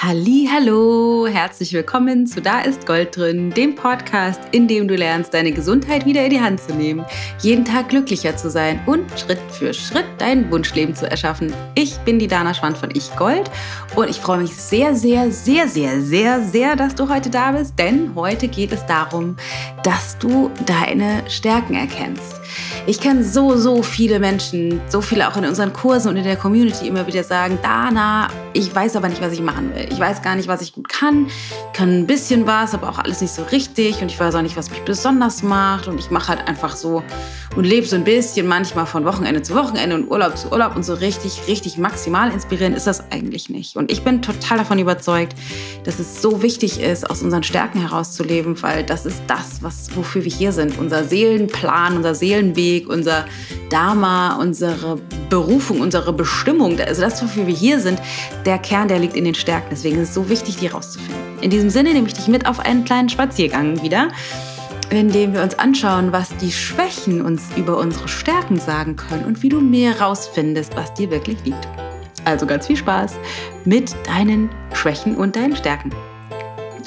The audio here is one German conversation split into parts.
Hallo, herzlich willkommen zu Da ist Gold drin, dem Podcast, in dem du lernst, deine Gesundheit wieder in die Hand zu nehmen, jeden Tag glücklicher zu sein und Schritt für Schritt dein Wunschleben zu erschaffen. Ich bin die Dana Schwand von Ich Gold und ich freue mich sehr, sehr, sehr, sehr, sehr, sehr, dass du heute da bist, denn heute geht es darum, dass du deine Stärken erkennst. Ich kenne so, so viele Menschen, so viele auch in unseren Kursen und in der Community immer wieder sagen, Dana, ich weiß aber nicht, was ich machen will. Ich weiß gar nicht, was ich gut kann. Ich kann ein bisschen was, aber auch alles nicht so richtig. Und ich weiß auch nicht, was mich besonders macht. Und ich mache halt einfach so und lebe so ein bisschen manchmal von Wochenende zu Wochenende und Urlaub zu Urlaub. Und so richtig, richtig maximal inspirierend ist das eigentlich nicht. Und ich bin total davon überzeugt, dass es so wichtig ist, aus unseren Stärken herauszuleben, weil das ist das, was, wofür wir hier sind. Unser Seelenplan, unser Seelenweg, unser Dharma, unsere Berufung, unsere Bestimmung, also das, wofür wir hier sind, der Kern, der liegt in den Stärken. Deswegen ist es so wichtig, die rauszufinden. In diesem Sinne nehme ich dich mit auf einen kleinen Spaziergang wieder, in dem wir uns anschauen, was die Schwächen uns über unsere Stärken sagen können und wie du mehr rausfindest, was dir wirklich liegt. Also ganz viel Spaß mit deinen Schwächen und deinen Stärken.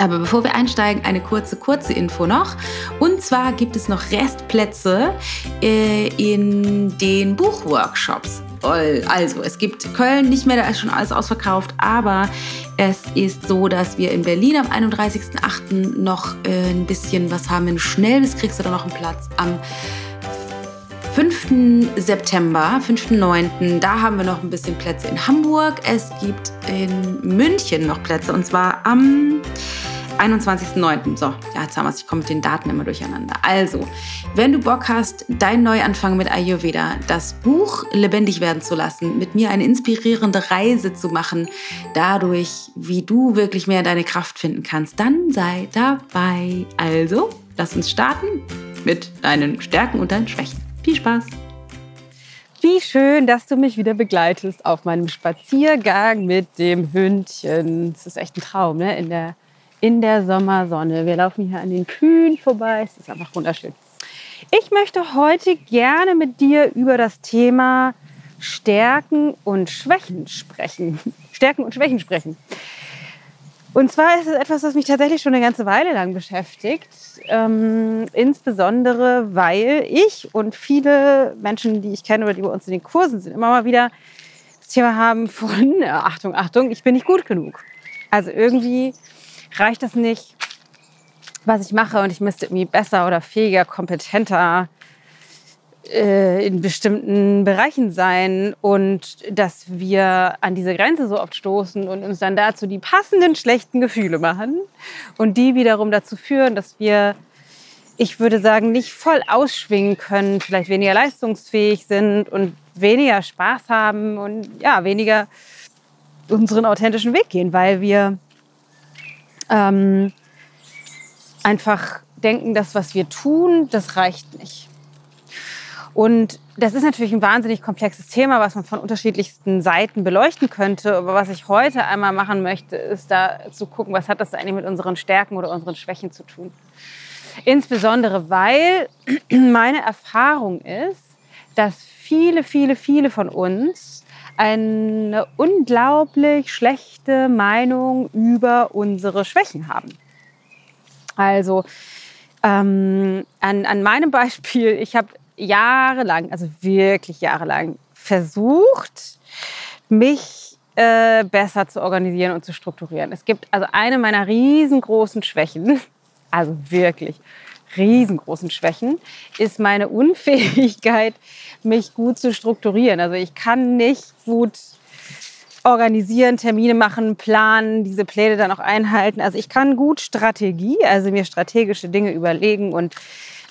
Aber bevor wir einsteigen, eine kurze, kurze Info noch. Und zwar gibt es noch Restplätze äh, in den Buchworkshops. Also, es gibt Köln nicht mehr, da ist schon alles ausverkauft, aber es ist so, dass wir in Berlin am 31.08. noch äh, ein bisschen was haben. Wenn schnell bist, kriegst du da noch einen Platz. Am 5. September, 5.9., da haben wir noch ein bisschen Plätze in Hamburg. Es gibt in München noch Plätze und zwar am 21.09. So, ja, jetzt haben wir es. Ich komme mit den Daten immer durcheinander. Also, wenn du Bock hast, dein Neuanfang mit Ayurveda, das Buch lebendig werden zu lassen, mit mir eine inspirierende Reise zu machen, dadurch, wie du wirklich mehr deine Kraft finden kannst, dann sei dabei. Also, lass uns starten mit deinen Stärken und deinen Schwächen. Viel Spaß! Wie schön, dass du mich wieder begleitest auf meinem Spaziergang mit dem Hündchen. Das ist echt ein Traum, ne? In der in der Sommersonne. Wir laufen hier an den Kühen vorbei. Es ist einfach wunderschön. Ich möchte heute gerne mit dir über das Thema Stärken und Schwächen sprechen. Stärken und Schwächen sprechen. Und zwar ist es etwas, was mich tatsächlich schon eine ganze Weile lang beschäftigt. Ähm, insbesondere, weil ich und viele Menschen, die ich kenne oder die bei uns in den Kursen sind, immer mal wieder das Thema haben von, Achtung, Achtung, ich bin nicht gut genug. Also irgendwie reicht es nicht, was ich mache und ich müsste irgendwie besser oder fähiger, kompetenter äh, in bestimmten Bereichen sein und dass wir an diese Grenze so oft stoßen und uns dann dazu die passenden schlechten Gefühle machen und die wiederum dazu führen, dass wir, ich würde sagen, nicht voll ausschwingen können, vielleicht weniger leistungsfähig sind und weniger Spaß haben und ja, weniger unseren authentischen Weg gehen, weil wir ähm, einfach denken, das, was wir tun, das reicht nicht. Und das ist natürlich ein wahnsinnig komplexes Thema, was man von unterschiedlichsten Seiten beleuchten könnte. Aber was ich heute einmal machen möchte, ist da zu gucken, was hat das eigentlich mit unseren Stärken oder unseren Schwächen zu tun. Insbesondere, weil meine Erfahrung ist, dass viele, viele, viele von uns eine unglaublich schlechte Meinung über unsere Schwächen haben. Also ähm, an, an meinem Beispiel, ich habe jahrelang, also wirklich jahrelang versucht, mich äh, besser zu organisieren und zu strukturieren. Es gibt also eine meiner riesengroßen Schwächen, also wirklich riesengroßen Schwächen, ist meine Unfähigkeit, mich gut zu strukturieren. Also ich kann nicht gut organisieren, Termine machen, planen, diese Pläne dann auch einhalten. Also ich kann gut Strategie, also mir strategische Dinge überlegen und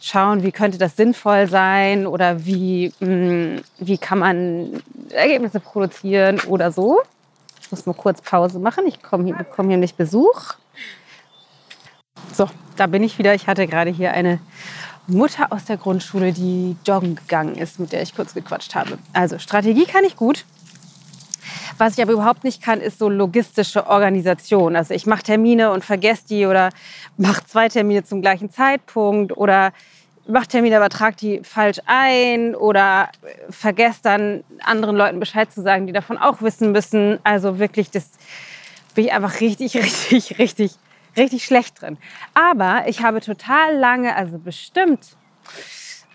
schauen, wie könnte das sinnvoll sein oder wie, hm, wie kann man Ergebnisse produzieren oder so. Ich muss mal kurz Pause machen. Ich komme hier, bekomme hier nicht Besuch. So, da bin ich wieder. Ich hatte gerade hier eine Mutter aus der Grundschule, die joggen gegangen ist, mit der ich kurz gequatscht habe. Also Strategie kann ich gut. Was ich aber überhaupt nicht kann, ist so logistische Organisation. Also ich mache Termine und vergesse die oder mache zwei Termine zum gleichen Zeitpunkt oder mache Termine, aber trage die falsch ein oder vergesse dann anderen Leuten Bescheid zu sagen, die davon auch wissen müssen. Also wirklich das bin ich einfach richtig, richtig, richtig, richtig schlecht drin. Aber ich habe total lange, also bestimmt,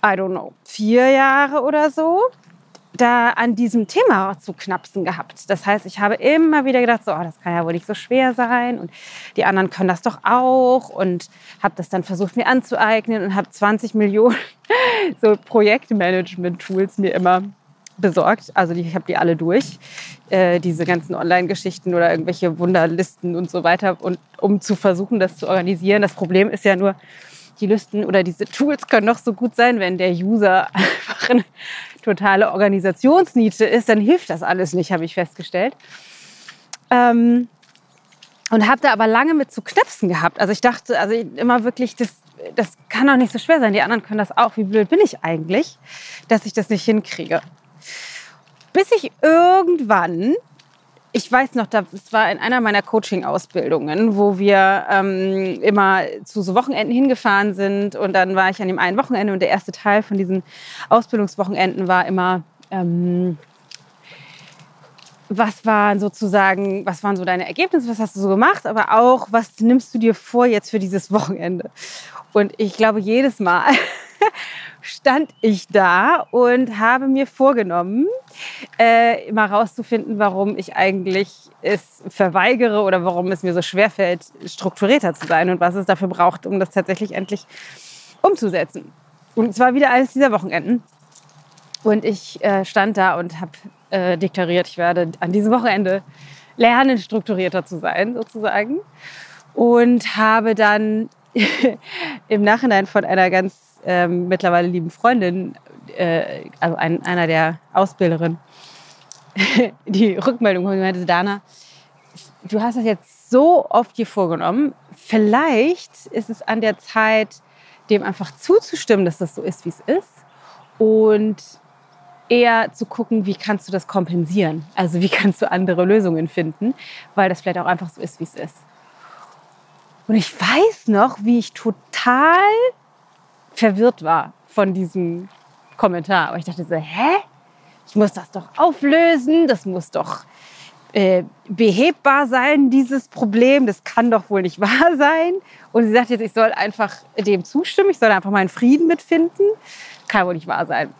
I don't know, vier Jahre oder so, da an diesem Thema zu knapsen gehabt. Das heißt, ich habe immer wieder gedacht, so, oh, das kann ja wohl nicht so schwer sein und die anderen können das doch auch und habe das dann versucht mir anzueignen und habe 20 Millionen so Projektmanagement-Tools mir immer besorgt. Also ich habe die alle durch, äh, diese ganzen Online-Geschichten oder irgendwelche Wunderlisten und so weiter, und um zu versuchen, das zu organisieren. Das Problem ist ja nur, die Listen oder diese Tools können noch so gut sein, wenn der User einfach eine totale Organisationsniete ist, dann hilft das alles nicht, habe ich festgestellt. Ähm, und habe da aber lange mit zu knipsen gehabt. Also ich dachte, also immer wirklich, das, das kann doch nicht so schwer sein. Die anderen können das auch. Wie blöd bin ich eigentlich, dass ich das nicht hinkriege? Bis ich irgendwann, ich weiß noch, das war in einer meiner Coaching-Ausbildungen, wo wir ähm, immer zu so Wochenenden hingefahren sind. Und dann war ich an dem einen Wochenende und der erste Teil von diesen Ausbildungswochenenden war immer, ähm, was waren sozusagen, was waren so deine Ergebnisse, was hast du so gemacht, aber auch, was nimmst du dir vor jetzt für dieses Wochenende? Und ich glaube, jedes Mal stand ich da und habe mir vorgenommen, äh, mal rauszufinden, warum ich eigentlich es verweigere oder warum es mir so schwerfällt, strukturierter zu sein und was es dafür braucht, um das tatsächlich endlich umzusetzen. Und es war wieder eines dieser Wochenenden. Und ich äh, stand da und habe äh, deklariert, ich werde an diesem Wochenende lernen, strukturierter zu sein, sozusagen. Und habe dann im Nachhinein von einer ganz ähm, mittlerweile lieben Freundin, äh, also ein, einer der Ausbilderinnen, die Rückmeldung und meinte, Dana, du hast das jetzt so oft dir vorgenommen, vielleicht ist es an der Zeit, dem einfach zuzustimmen, dass das so ist, wie es ist und eher zu gucken, wie kannst du das kompensieren? Also wie kannst du andere Lösungen finden, weil das vielleicht auch einfach so ist, wie es ist. Und ich weiß noch, wie ich total verwirrt war von diesem Kommentar. Aber ich dachte so, hä? Ich muss das doch auflösen, das muss doch äh, behebbar sein, dieses Problem. Das kann doch wohl nicht wahr sein. Und sie sagt jetzt, ich soll einfach dem zustimmen, ich soll einfach meinen Frieden mitfinden. Kann wohl nicht wahr sein.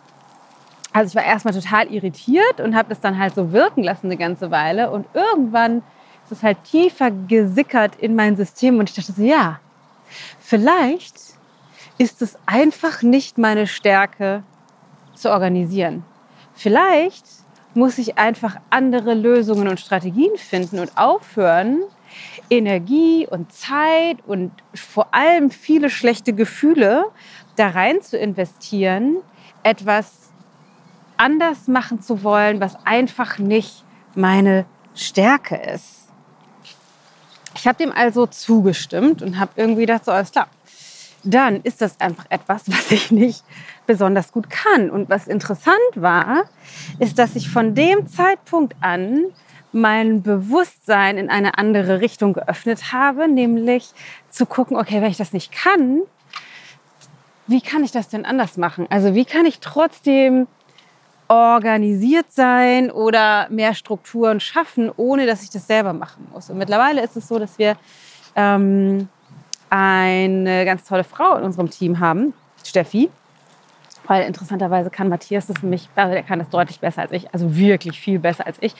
Also ich war erstmal total irritiert und habe das dann halt so wirken lassen eine ganze Weile. Und irgendwann ist es halt tiefer gesickert in mein System und ich dachte so, ja, vielleicht ist es einfach nicht meine Stärke zu organisieren. Vielleicht muss ich einfach andere Lösungen und Strategien finden und aufhören, Energie und Zeit und vor allem viele schlechte Gefühle da rein zu investieren, etwas anders machen zu wollen, was einfach nicht meine Stärke ist. Ich habe dem also zugestimmt und habe irgendwie gedacht, so alles klar, dann ist das einfach etwas, was ich nicht besonders gut kann. Und was interessant war, ist, dass ich von dem Zeitpunkt an mein Bewusstsein in eine andere Richtung geöffnet habe, nämlich zu gucken, okay, wenn ich das nicht kann, wie kann ich das denn anders machen? Also wie kann ich trotzdem organisiert sein oder mehr Strukturen schaffen, ohne dass ich das selber machen muss. Und mittlerweile ist es so, dass wir ähm, eine ganz tolle Frau in unserem Team haben, Steffi. Weil interessanterweise kann Matthias das nämlich, also der kann das deutlich besser als ich, also wirklich viel besser als ich,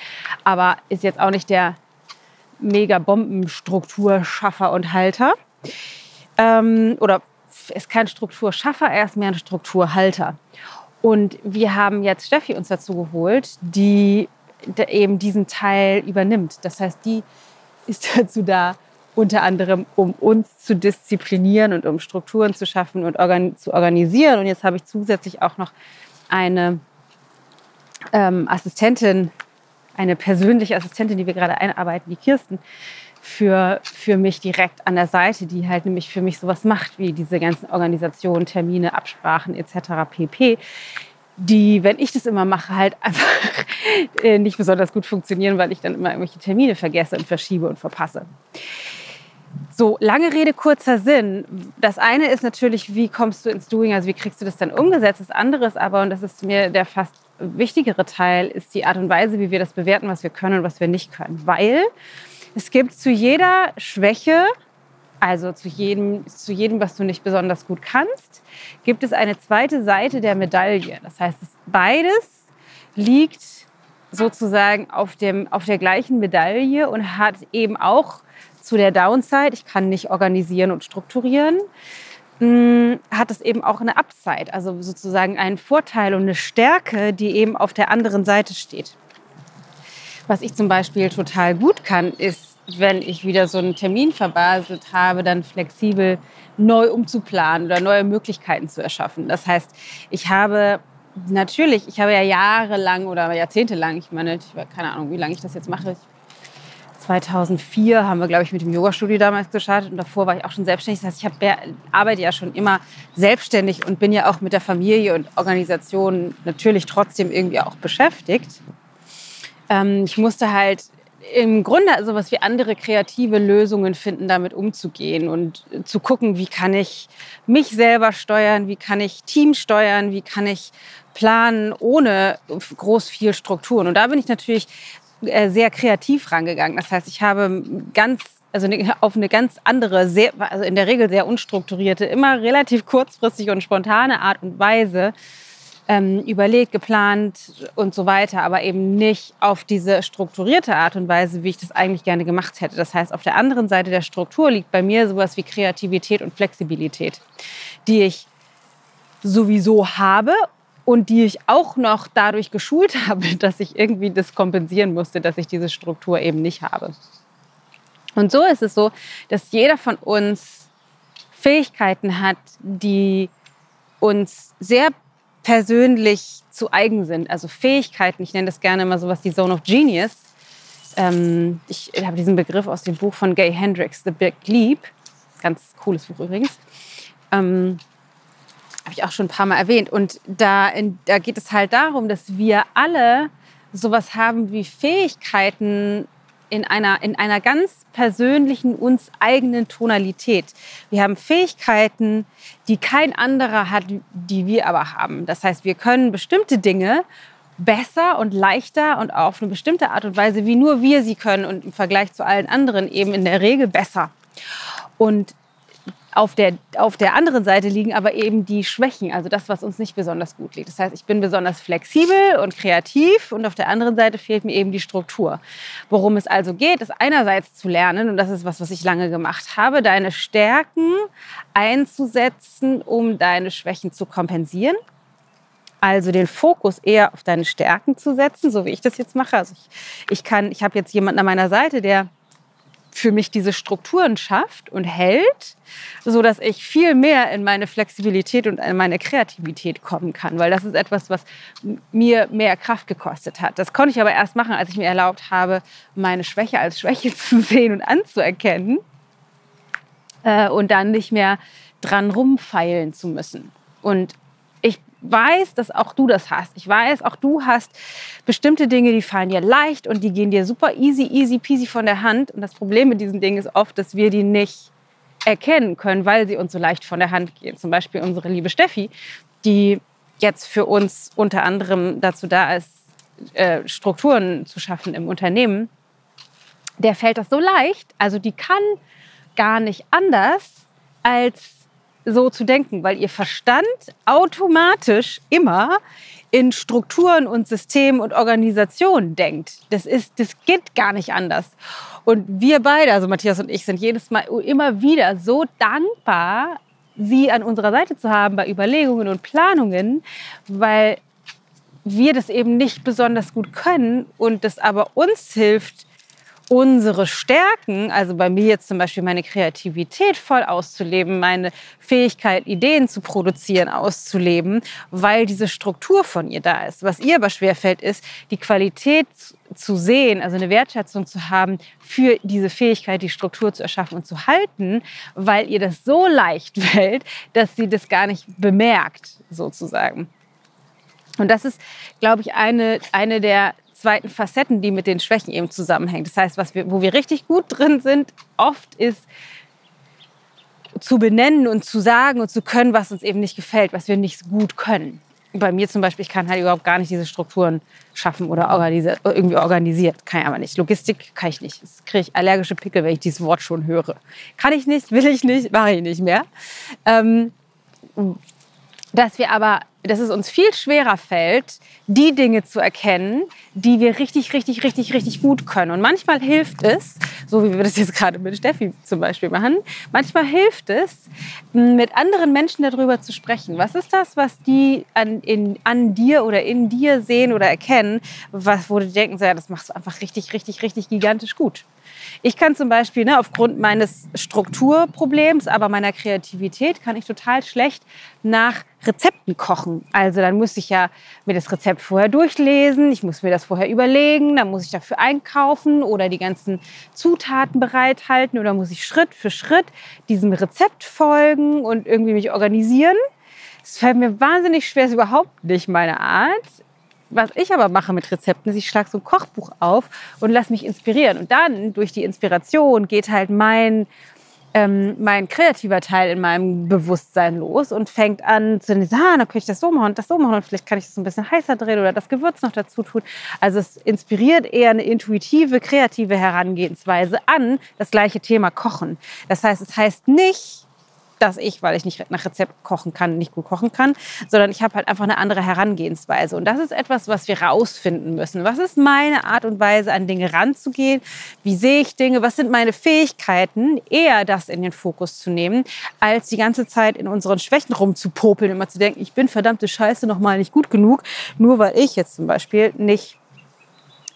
aber ist jetzt auch nicht der mega Bombenstrukturschaffer und Halter. Ähm, oder ist kein Strukturschaffer, er ist mehr ein Strukturhalter. Und wir haben jetzt Steffi uns dazu geholt, die eben diesen Teil übernimmt. Das heißt, die ist dazu da, unter anderem, um uns zu disziplinieren und um Strukturen zu schaffen und organ zu organisieren. Und jetzt habe ich zusätzlich auch noch eine ähm, Assistentin, eine persönliche Assistentin, die wir gerade einarbeiten, die Kirsten, für, für mich direkt an der Seite, die halt nämlich für mich sowas macht, wie diese ganzen Organisationen, Termine, Absprachen etc. pp die, wenn ich das immer mache, halt einfach äh, nicht besonders gut funktionieren, weil ich dann immer irgendwelche Termine vergesse und verschiebe und verpasse. So, lange Rede, kurzer Sinn. Das eine ist natürlich, wie kommst du ins Doing, also wie kriegst du das dann umgesetzt. Das andere ist aber, und das ist mir der fast wichtigere Teil, ist die Art und Weise, wie wir das bewerten, was wir können und was wir nicht können. Weil Es gibt zu jeder Schwäche, also zu jedem, zu jedem, was du nicht besonders gut kannst, gibt es eine zweite Seite der Medaille. Das heißt, beides liegt sozusagen auf, dem, auf der gleichen Medaille und hat eben auch zu der Downside, ich kann nicht organisieren und strukturieren, hm, hat es eben auch eine Upside, also sozusagen einen Vorteil und eine Stärke, die eben auf der anderen Seite steht. Was ich zum Beispiel total gut kann, ist, wenn ich wieder so einen Termin verbaselt habe, dann flexibel neu umzuplanen oder neue Möglichkeiten zu erschaffen. Das heißt, ich habe natürlich, ich habe ja jahrelang oder jahrzehntelang, ich meine, ich keine Ahnung, wie lange ich das jetzt mache. 2004 haben wir, glaube ich, mit dem Yoga-Studio damals gestartet und davor war ich auch schon selbstständig. Das heißt, ich habe, arbeite ja schon immer selbstständig und bin ja auch mit der Familie und Organisation natürlich trotzdem irgendwie auch beschäftigt. Ähm, ich musste halt im Grunde so was wie andere kreative Lösungen finden, damit umzugehen und zu gucken, wie kann ich mich selber steuern, wie kann ich Team steuern, wie kann ich planen ohne groß viel Strukturen. Und da bin ich natürlich äh, sehr kreativ rangegangen. Das heißt, ich habe ganz also auf eine ganz andere, sehr, also in der Regel sehr unstrukturierte, immer relativ kurzfristig und spontane Art und Weise ähm, überlegt, geplant und so weiter, aber eben nicht auf diese strukturierte Art und Weise, wie ich das eigentlich gerne gemacht hätte. Das heißt, auf der anderen Seite der Struktur liegt bei mir sowas wie Kreativität und Flexibilität, die ich sowieso habe und die ich auch noch dadurch geschult habe, dass ich irgendwie das kompensieren musste, dass ich diese Struktur eben nicht habe. Und so ist es so, dass jeder von uns Fähigkeiten hat, die uns sehr persönlich zu eigen sind. Also Fähigkeiten, ich nenne das gerne immer sowas die Zone of Genius. Ähm, ich habe diesen Begriff aus dem Buch von Gay Hendricks, The Big Leap. Ganz cooles Buch übrigens. Ähm, habe ich auch schon ein paar Mal erwähnt. Und da, in, da geht es halt darum, dass wir alle sowas haben wie Fähigkeiten, in einer, in einer ganz persönlichen, uns eigenen Tonalität. Wir haben Fähigkeiten, die kein anderer hat, die wir aber haben. Das heißt, wir können bestimmte Dinge besser und leichter und auf eine bestimmte Art und Weise, wie nur wir sie können und im Vergleich zu allen anderen eben in der Regel besser. Und auf der, auf der anderen Seite liegen aber eben die Schwächen, also das, was uns nicht besonders gut liegt. Das heißt, ich bin besonders flexibel und kreativ und auf der anderen Seite fehlt mir eben die Struktur. Worum es also geht, ist einerseits zu lernen, und das ist was, was ich lange gemacht habe, deine Stärken einzusetzen, um deine Schwächen zu kompensieren. Also den Fokus eher auf deine Stärken zu setzen, so wie ich das jetzt mache. Also ich, ich kann, ich habe jetzt jemanden an meiner Seite, der für mich diese Strukturen schafft und hält, so dass ich viel mehr in meine Flexibilität und in meine Kreativität kommen kann, weil das ist etwas, was mir mehr Kraft gekostet hat. Das konnte ich aber erst machen, als ich mir erlaubt habe, meine Schwäche als Schwäche zu sehen und anzuerkennen äh, und dann nicht mehr dran rumfeilen zu müssen. Und weiß, dass auch du das hast. Ich weiß, auch du hast bestimmte Dinge, die fallen dir leicht und die gehen dir super easy, easy peasy von der Hand. Und das Problem mit diesen Dingen ist oft, dass wir die nicht erkennen können, weil sie uns so leicht von der Hand gehen. Zum Beispiel unsere liebe Steffi, die jetzt für uns unter anderem dazu da ist, äh, Strukturen zu schaffen im Unternehmen. Der fällt das so leicht. Also die kann gar nicht anders, als so zu denken, weil ihr Verstand automatisch immer in Strukturen und Systemen und Organisationen denkt. Das, ist, das geht gar nicht anders. Und wir beide, also Matthias und ich, sind jedes Mal immer wieder so dankbar, sie an unserer Seite zu haben bei Überlegungen und Planungen, weil wir das eben nicht besonders gut können und das aber uns hilft, unsere Stärken, also bei mir jetzt zum Beispiel meine Kreativität voll auszuleben, meine Fähigkeit, Ideen zu produzieren, auszuleben, weil diese Struktur von ihr da ist. Was ihr aber schwerfällt, ist, die Qualität zu sehen, also eine Wertschätzung zu haben für diese Fähigkeit, die Struktur zu erschaffen und zu halten, weil ihr das so leicht fällt, dass sie das gar nicht bemerkt, sozusagen. Und das ist, glaube ich, eine, eine der zweiten Facetten, die mit den Schwächen eben zusammenhängen. Das heißt, was wir, wo wir richtig gut drin sind, oft ist zu benennen und zu sagen und zu können, was uns eben nicht gefällt, was wir nicht gut können. bei mir zum Beispiel, ich kann halt überhaupt gar nicht diese Strukturen schaffen oder organisiert, irgendwie organisiert. Kann ich aber nicht. Logistik kann ich nicht. Das kriege ich allergische Pickel, wenn ich dieses Wort schon höre. Kann ich nicht, will ich nicht, mache ich nicht mehr. Ähm, dass wir aber, dass es uns viel schwerer fällt, die Dinge zu erkennen, die wir richtig, richtig, richtig, richtig gut können. Und manchmal hilft es, so wie wir das jetzt gerade mit Steffi zum Beispiel machen, manchmal hilft es, mit anderen Menschen darüber zu sprechen. Was ist das, was die an, in, an dir oder in dir sehen oder erkennen, was, wo die denken, ja, das machst du einfach richtig, richtig, richtig gigantisch gut. Ich kann zum Beispiel ne, aufgrund meines Strukturproblems, aber meiner Kreativität, kann ich total schlecht nach Rezepten kochen. Also dann muss ich ja mir das Rezept vorher durchlesen, ich muss mir das vorher überlegen, dann muss ich dafür einkaufen oder die ganzen Zutaten bereithalten oder muss ich Schritt für Schritt diesem Rezept folgen und irgendwie mich organisieren. Es fällt mir wahnsinnig schwer, ist überhaupt nicht meine Art was ich aber mache mit Rezepten, ist, ich schlage so ein Kochbuch auf und lasse mich inspirieren. Und dann, durch die Inspiration, geht halt mein, ähm, mein kreativer Teil in meinem Bewusstsein los und fängt an zu sagen, ah, dann könnte ich das so machen und das so machen und vielleicht kann ich das ein bisschen heißer drehen oder das Gewürz noch dazu tun. Also es inspiriert eher eine intuitive, kreative Herangehensweise an das gleiche Thema Kochen. Das heißt, es heißt nicht, dass ich, weil ich nicht nach Rezept kochen kann, nicht gut kochen kann, sondern ich habe halt einfach eine andere Herangehensweise. Und das ist etwas, was wir rausfinden müssen. Was ist meine Art und Weise, an Dinge ranzugehen? Wie sehe ich Dinge? Was sind meine Fähigkeiten? Eher das in den Fokus zu nehmen, als die ganze Zeit in unseren Schwächen rumzupopeln, immer zu denken, ich bin verdammte Scheiße noch mal nicht gut genug, nur weil ich jetzt zum Beispiel nicht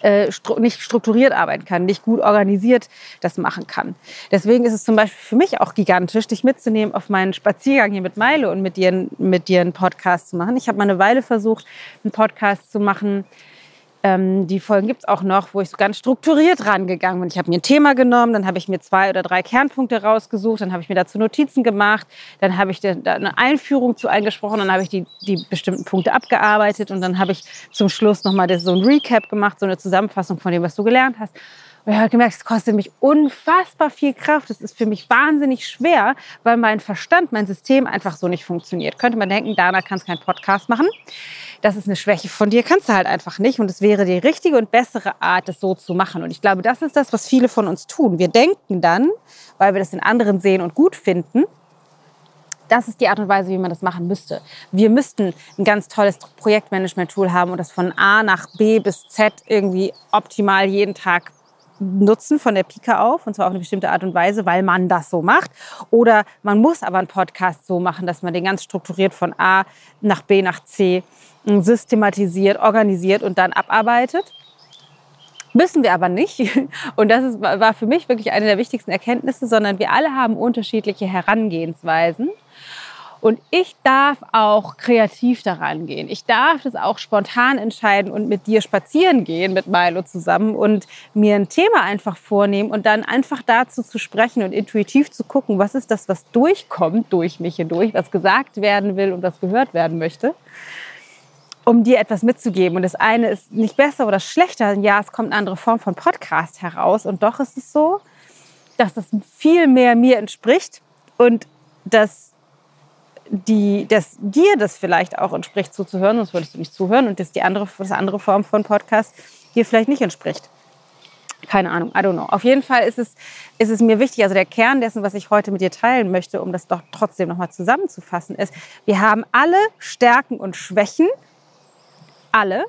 äh, nicht strukturiert arbeiten kann, nicht gut organisiert das machen kann. Deswegen ist es zum Beispiel für mich auch gigantisch, dich mitzunehmen auf meinen Spaziergang hier mit Meile und mit dir, mit dir einen Podcast zu machen. Ich habe mal eine Weile versucht, einen Podcast zu machen, ähm, die Folgen gibt es auch noch, wo ich so ganz strukturiert rangegangen bin. Ich habe mir ein Thema genommen, dann habe ich mir zwei oder drei Kernpunkte rausgesucht, dann habe ich mir dazu Notizen gemacht, dann habe ich da eine Einführung zu eingesprochen, dann habe ich die, die bestimmten Punkte abgearbeitet und dann habe ich zum Schluss nochmal so ein Recap gemacht, so eine Zusammenfassung von dem, was du gelernt hast. Und ich habe gemerkt, es kostet mich unfassbar viel Kraft. Es ist für mich wahnsinnig schwer, weil mein Verstand, mein System einfach so nicht funktioniert. Könnte man denken, Dana kannst keinen Podcast machen das ist eine Schwäche von dir, kannst du halt einfach nicht. Und es wäre die richtige und bessere Art, das so zu machen. Und ich glaube, das ist das, was viele von uns tun. Wir denken dann, weil wir das in anderen sehen und gut finden, das ist die Art und Weise, wie man das machen müsste. Wir müssten ein ganz tolles Projektmanagement-Tool haben und das von A nach B bis Z irgendwie optimal jeden Tag nutzen von der Pika auf und zwar auf eine bestimmte Art und Weise, weil man das so macht. Oder man muss aber einen Podcast so machen, dass man den ganz strukturiert von A nach B nach C systematisiert, organisiert und dann abarbeitet. Müssen wir aber nicht. Und das ist, war für mich wirklich eine der wichtigsten Erkenntnisse, sondern wir alle haben unterschiedliche Herangehensweisen. Und ich darf auch kreativ daran gehen. Ich darf das auch spontan entscheiden und mit dir spazieren gehen, mit Milo zusammen und mir ein Thema einfach vornehmen und dann einfach dazu zu sprechen und intuitiv zu gucken, was ist das, was durchkommt durch mich hindurch, was gesagt werden will und was gehört werden möchte um dir etwas mitzugeben. Und das eine ist nicht besser oder schlechter. Ja, es kommt eine andere Form von Podcast heraus. Und doch ist es so, dass das viel mehr mir entspricht und dass, die, dass dir das vielleicht auch entspricht zuzuhören, sonst würdest du nicht zuhören und dass die andere, das andere Form von Podcast dir vielleicht nicht entspricht. Keine Ahnung, I don't know. Auf jeden Fall ist es, ist es mir wichtig, also der Kern dessen, was ich heute mit dir teilen möchte, um das doch trotzdem nochmal zusammenzufassen, ist, wir haben alle Stärken und Schwächen alle.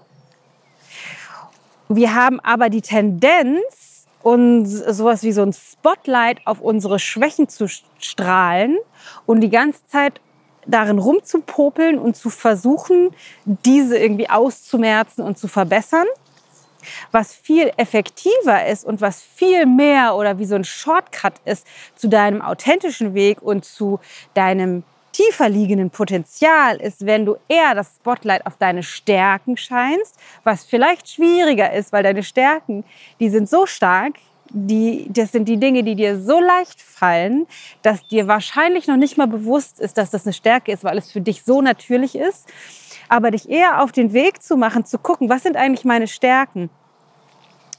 Wir haben aber die Tendenz, uns sowas wie so ein Spotlight auf unsere Schwächen zu strahlen und die ganze Zeit darin rumzupopeln und zu versuchen, diese irgendwie auszumerzen und zu verbessern. Was viel effektiver ist und was viel mehr oder wie so ein Shortcut ist zu deinem authentischen Weg und zu deinem tiefer liegenden Potenzial ist, wenn du eher das Spotlight auf deine Stärken scheinst, was vielleicht schwieriger ist, weil deine Stärken, die sind so stark, die, das sind die Dinge, die dir so leicht fallen, dass dir wahrscheinlich noch nicht mal bewusst ist, dass das eine Stärke ist, weil es für dich so natürlich ist. Aber dich eher auf den Weg zu machen, zu gucken, was sind eigentlich meine Stärken?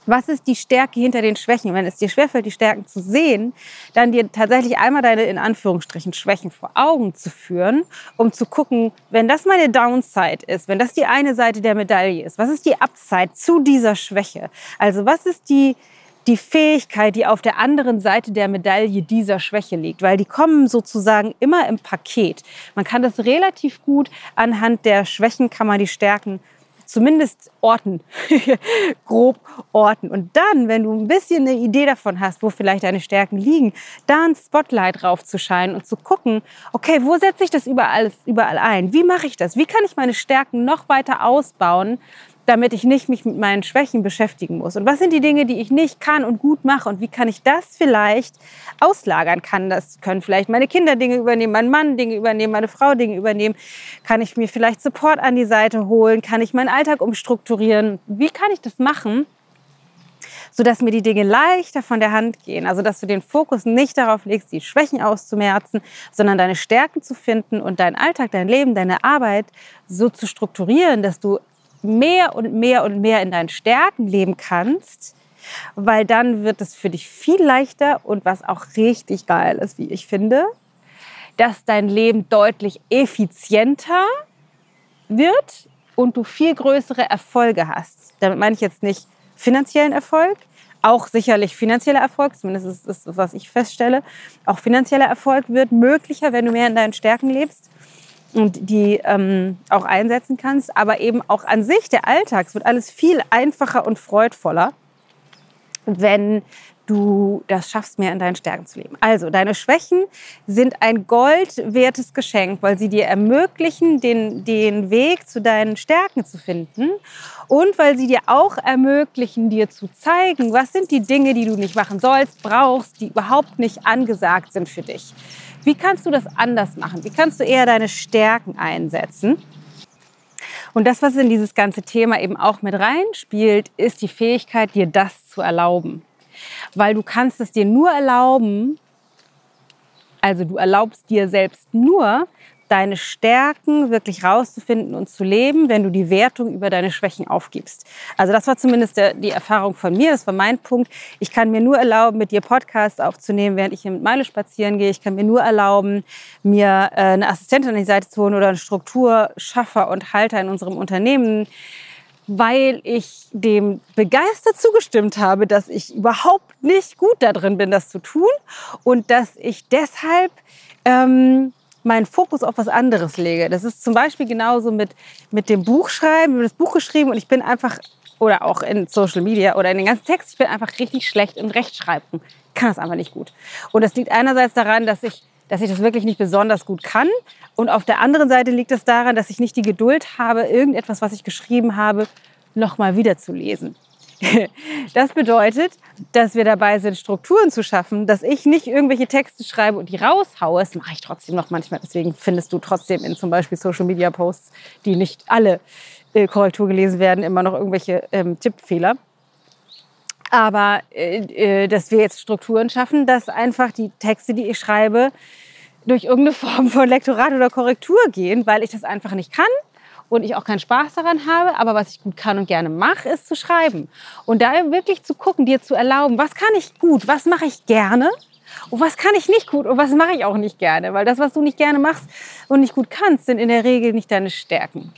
was ist die Stärke hinter den Schwächen? Wenn es dir schwerfällt, die Stärken zu sehen, dann dir tatsächlich einmal deine in Anführungsstrichen Schwächen vor Augen zu führen, um zu gucken, wenn das meine Downside ist, wenn das die eine Seite der Medaille ist, was ist die Upside zu dieser Schwäche? Also was ist die, die Fähigkeit, die auf der anderen Seite der Medaille dieser Schwäche liegt, weil die kommen sozusagen immer im Paket. Man kann das relativ gut anhand der Schwächen kann man die Stärken zumindest orten, grob orten. Und dann, wenn du ein bisschen eine Idee davon hast, wo vielleicht deine Stärken liegen, da ein Spotlight drauf zu scheinen und zu gucken, okay, wo setze ich das überall, überall ein? Wie mache ich das? Wie kann ich meine Stärken noch weiter ausbauen, damit ich nicht mich mit meinen Schwächen beschäftigen muss. Und was sind die Dinge, die ich nicht kann und gut mache und wie kann ich das vielleicht auslagern kann? Das können vielleicht meine Kinder Dinge übernehmen, mein Mann Dinge übernehmen, meine Frau Dinge übernehmen. Kann ich mir vielleicht Support an die Seite holen? Kann ich meinen Alltag umstrukturieren? Wie kann ich das machen? sodass mir die Dinge leichter von der Hand gehen. Also, dass du den Fokus nicht darauf legst, die Schwächen auszumerzen, sondern deine Stärken zu finden und deinen Alltag, dein Leben, deine Arbeit so zu strukturieren, dass du mehr und mehr und mehr in deinen Stärken leben kannst, weil dann wird es für dich viel leichter und was auch richtig geil ist, wie ich finde, dass dein Leben deutlich effizienter wird und du viel größere Erfolge hast. Damit meine ich jetzt nicht finanziellen Erfolg, auch sicherlich finanzieller Erfolg, zumindest ist das, was ich feststelle. Auch finanzieller Erfolg wird möglicher, wenn du mehr in deinen Stärken lebst und die ähm, auch einsetzen kannst, aber eben auch an sich der Alltag. Es wird alles viel einfacher und freudvoller, wenn du das schaffst, mehr in deinen Stärken zu leben. Also, deine Schwächen sind ein goldwertes Geschenk, weil sie dir ermöglichen, den, den Weg zu deinen Stärken zu finden und weil sie dir auch ermöglichen, dir zu zeigen, was sind die Dinge, die du nicht machen sollst, brauchst, die überhaupt nicht angesagt sind für dich. Wie kannst du das anders machen? Wie kannst du eher deine Stärken einsetzen? Und das, was in dieses ganze Thema eben auch mit reinspielt, ist die Fähigkeit, dir das zu erlauben. Weil du kannst es dir nur erlauben, also du erlaubst dir selbst nur, deine Stärken wirklich rauszufinden und zu leben, wenn du die Wertung über deine Schwächen aufgibst. Also das war zumindest der, die Erfahrung von mir, das war mein Punkt. Ich kann mir nur erlauben, mit dir Podcasts aufzunehmen, während ich hier mit Meile spazieren gehe. Ich kann mir nur erlauben, mir äh, eine Assistentin an die Seite zu holen oder einen Strukturschaffer und Halter in unserem Unternehmen weil ich dem begeistert zugestimmt habe, dass ich überhaupt nicht gut darin bin, das zu tun und dass ich deshalb ähm, meinen Fokus auf was anderes lege. Das ist zum Beispiel genauso mit, mit dem Buchschreiben. Ich habe das Buch geschrieben und ich bin einfach, oder auch in Social Media oder in den ganzen Text, ich bin einfach richtig schlecht im Rechtschreiben. Kann das einfach nicht gut. Und das liegt einerseits daran, dass ich, dass ich das wirklich nicht besonders gut kann. Und auf der anderen Seite liegt es daran, dass ich nicht die Geduld habe, irgendetwas, was ich geschrieben habe, nochmal wieder zu lesen. Das bedeutet, dass wir dabei sind, Strukturen zu schaffen, dass ich nicht irgendwelche Texte schreibe und die raushaue. Das mache ich trotzdem noch manchmal. Deswegen findest du trotzdem in zum Beispiel Social Media Posts, die nicht alle äh, Korrektur gelesen werden, immer noch irgendwelche ähm, Tippfehler. Aber äh, äh, dass wir jetzt Strukturen schaffen, dass einfach die Texte, die ich schreibe, durch irgendeine Form von Lektorat oder Korrektur gehen, weil ich das einfach nicht kann und ich auch keinen Spaß daran habe. Aber was ich gut kann und gerne mache, ist zu schreiben. Und da wirklich zu gucken, dir zu erlauben, was kann ich gut, was mache ich gerne und was kann ich nicht gut und was mache ich auch nicht gerne. Weil das, was du nicht gerne machst und nicht gut kannst, sind in der Regel nicht deine Stärken.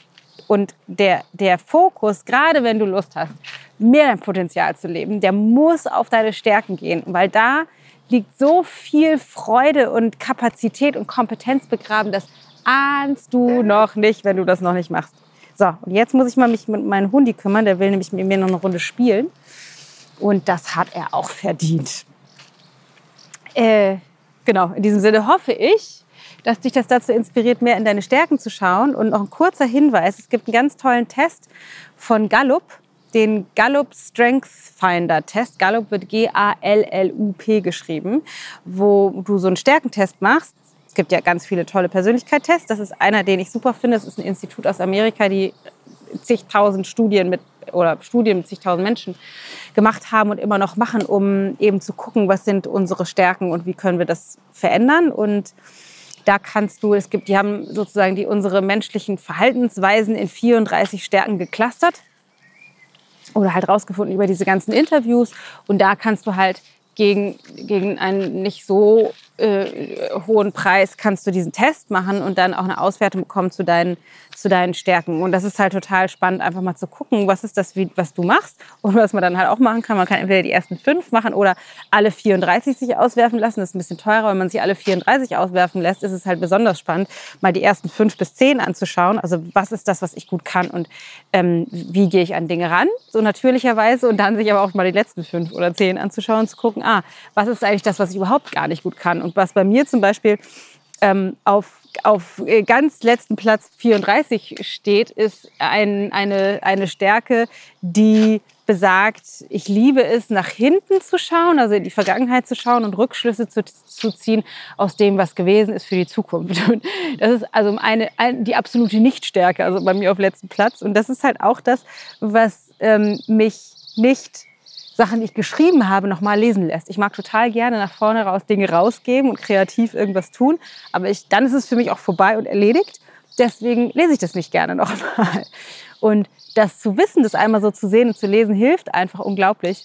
Und der, der Fokus, gerade wenn du Lust hast, mehr dein Potenzial zu leben, der muss auf deine Stärken gehen, weil da liegt so viel Freude und Kapazität und Kompetenz begraben, dass ahnst du noch nicht, wenn du das noch nicht machst. So, und jetzt muss ich mal mich mit meinem Hundi kümmern. Der will nämlich mit mir noch eine Runde spielen. Und das hat er auch verdient. Äh, genau, in diesem Sinne hoffe ich, dass dich das dazu inspiriert, mehr in deine Stärken zu schauen. Und noch ein kurzer Hinweis: Es gibt einen ganz tollen Test von Gallup, den Gallup Strength Finder Test. Gallup wird G-A-L-L-U-P geschrieben, wo du so einen Stärkentest machst es gibt ja ganz viele tolle Persönlichkeitstests. Das ist einer, den ich super finde. Das ist ein Institut aus Amerika, die zigtausend Studien mit oder Studien mit zigtausend Menschen gemacht haben und immer noch machen, um eben zu gucken, was sind unsere Stärken und wie können wir das verändern. Und da kannst du, es gibt, die haben sozusagen die unsere menschlichen Verhaltensweisen in 34 Stärken geklustert. oder halt rausgefunden über diese ganzen Interviews. Und da kannst du halt gegen, gegen einen nicht so äh, hohen Preis kannst du diesen Test machen und dann auch eine Auswertung bekommen zu deinen, zu deinen Stärken. Und das ist halt total spannend, einfach mal zu gucken, was ist das, wie, was du machst und was man dann halt auch machen kann. Man kann entweder die ersten fünf machen oder alle 34 sich auswerfen lassen. Das ist ein bisschen teurer. Wenn man sich alle 34 auswerfen lässt, ist es halt besonders spannend, mal die ersten fünf bis zehn anzuschauen. Also was ist das, was ich gut kann und ähm, wie gehe ich an Dinge ran, so natürlicherweise. Und dann sich aber auch mal die letzten fünf oder zehn anzuschauen und zu gucken, ah, was ist eigentlich das, was ich überhaupt gar nicht gut kann und was bei mir zum Beispiel ähm, auf, auf äh, ganz letzten Platz 34 steht, ist ein, eine, eine Stärke, die besagt, ich liebe es, nach hinten zu schauen, also in die Vergangenheit zu schauen und Rückschlüsse zu, zu ziehen aus dem, was gewesen ist für die Zukunft. Und das ist also eine, eine, die absolute Nichtstärke, also bei mir auf letzten Platz. Und das ist halt auch das, was ähm, mich nicht Sachen, die ich geschrieben habe, nochmal lesen lässt. Ich mag total gerne nach vorne raus Dinge rausgeben und kreativ irgendwas tun, aber ich, dann ist es für mich auch vorbei und erledigt. Deswegen lese ich das nicht gerne nochmal. Und das zu wissen, das einmal so zu sehen und zu lesen, hilft einfach unglaublich,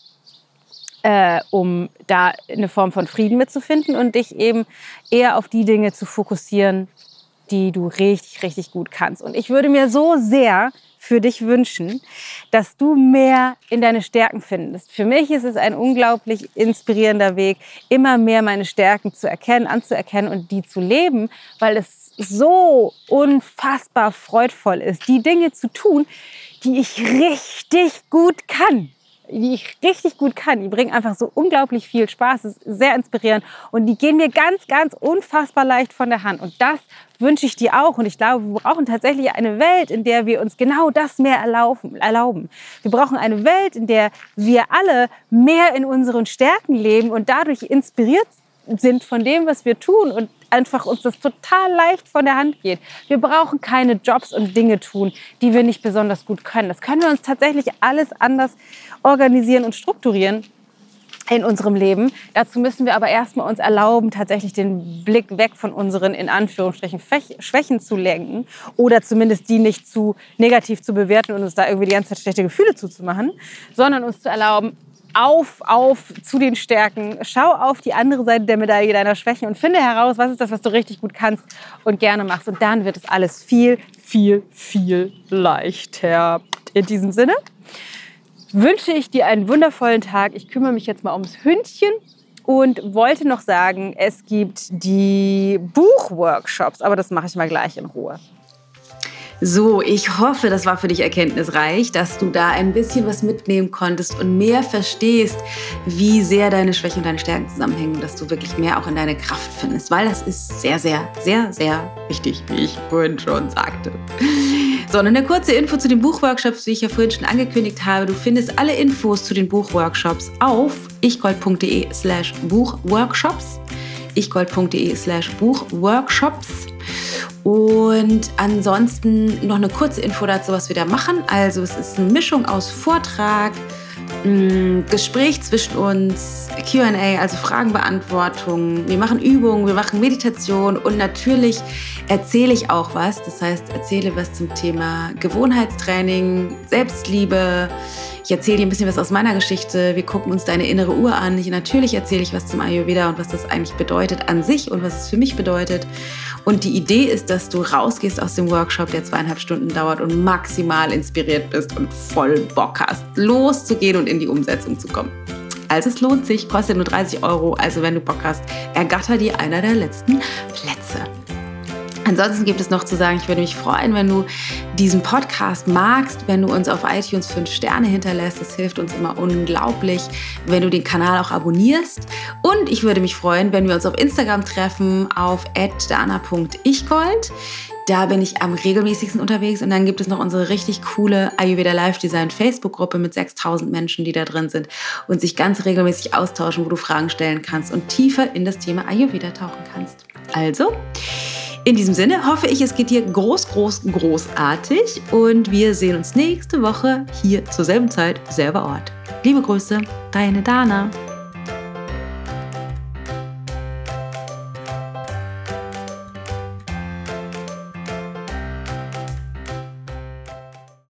äh, um da eine Form von Frieden mitzufinden und dich eben eher auf die Dinge zu fokussieren, die du richtig, richtig gut kannst. Und ich würde mir so sehr für dich wünschen, dass du mehr in deine Stärken findest. Für mich ist es ein unglaublich inspirierender Weg, immer mehr meine Stärken zu erkennen, anzuerkennen und die zu leben, weil es so unfassbar freudvoll ist, die Dinge zu tun, die ich richtig gut kann die ich richtig gut kann. Die bringen einfach so unglaublich viel Spaß, es ist sehr inspirierend und die gehen mir ganz, ganz unfassbar leicht von der Hand. Und das wünsche ich dir auch. Und ich glaube, wir brauchen tatsächlich eine Welt, in der wir uns genau das mehr erlauben. Wir brauchen eine Welt, in der wir alle mehr in unseren Stärken leben und dadurch inspiriert sind von dem, was wir tun und einfach uns das total leicht von der Hand geht. Wir brauchen keine Jobs und Dinge tun, die wir nicht besonders gut können. Das können wir uns tatsächlich alles anders organisieren und strukturieren in unserem Leben. Dazu müssen wir aber erstmal uns erlauben, tatsächlich den Blick weg von unseren in Anführungsstrichen Schwächen zu lenken oder zumindest die nicht zu negativ zu bewerten und uns da irgendwie die ganze Zeit schlechte Gefühle zuzumachen, sondern uns zu erlauben, auf, auf zu den Stärken. Schau auf die andere Seite der Medaille deiner Schwächen und finde heraus, was ist das, was du richtig gut kannst und gerne machst. Und dann wird es alles viel, viel, viel leichter. In diesem Sinne wünsche ich dir einen wundervollen Tag. Ich kümmere mich jetzt mal ums Hündchen und wollte noch sagen, es gibt die Buchworkshops, aber das mache ich mal gleich in Ruhe. So, ich hoffe, das war für dich erkenntnisreich, dass du da ein bisschen was mitnehmen konntest und mehr verstehst, wie sehr deine Schwächen und deine Stärken zusammenhängen dass du wirklich mehr auch in deine Kraft findest, weil das ist sehr, sehr, sehr, sehr wichtig, wie ich vorhin schon sagte. So, und eine kurze Info zu den Buchworkshops, wie ich ja vorhin schon angekündigt habe. Du findest alle Infos zu den Buchworkshops auf ichgold.de slash Buchworkshops. ichgold.de slash Buchworkshops. Und ansonsten noch eine kurze Info dazu, was wir da machen. Also es ist eine Mischung aus Vortrag, mm, Gespräch zwischen uns, QA, also Fragenbeantwortung. Wir machen Übungen, wir machen Meditation und natürlich erzähle ich auch was. Das heißt, erzähle was zum Thema Gewohnheitstraining, Selbstliebe. Ich erzähle dir ein bisschen was aus meiner Geschichte. Wir gucken uns deine innere Uhr an. Ich, natürlich erzähle ich was zum Ayurveda und was das eigentlich bedeutet an sich und was es für mich bedeutet. Und die Idee ist, dass du rausgehst aus dem Workshop, der zweieinhalb Stunden dauert und maximal inspiriert bist und voll Bock hast, loszugehen und in die Umsetzung zu kommen. Also es lohnt sich, kostet nur 30 Euro. Also wenn du Bock hast, ergatter dir einer der letzten Plätze. Ansonsten gibt es noch zu sagen, ich würde mich freuen, wenn du diesen Podcast magst, wenn du uns auf iTunes fünf Sterne hinterlässt. Das hilft uns immer unglaublich, wenn du den Kanal auch abonnierst. Und ich würde mich freuen, wenn wir uns auf Instagram treffen, auf dana.ichgold. Da bin ich am regelmäßigsten unterwegs. Und dann gibt es noch unsere richtig coole Ayurveda Live Design Facebook-Gruppe mit 6000 Menschen, die da drin sind und sich ganz regelmäßig austauschen, wo du Fragen stellen kannst und tiefer in das Thema Ayurveda tauchen kannst. Also, in diesem Sinne hoffe ich, es geht dir groß, groß, großartig und wir sehen uns nächste Woche hier zur selben Zeit, selber Ort. Liebe Grüße, deine Dana.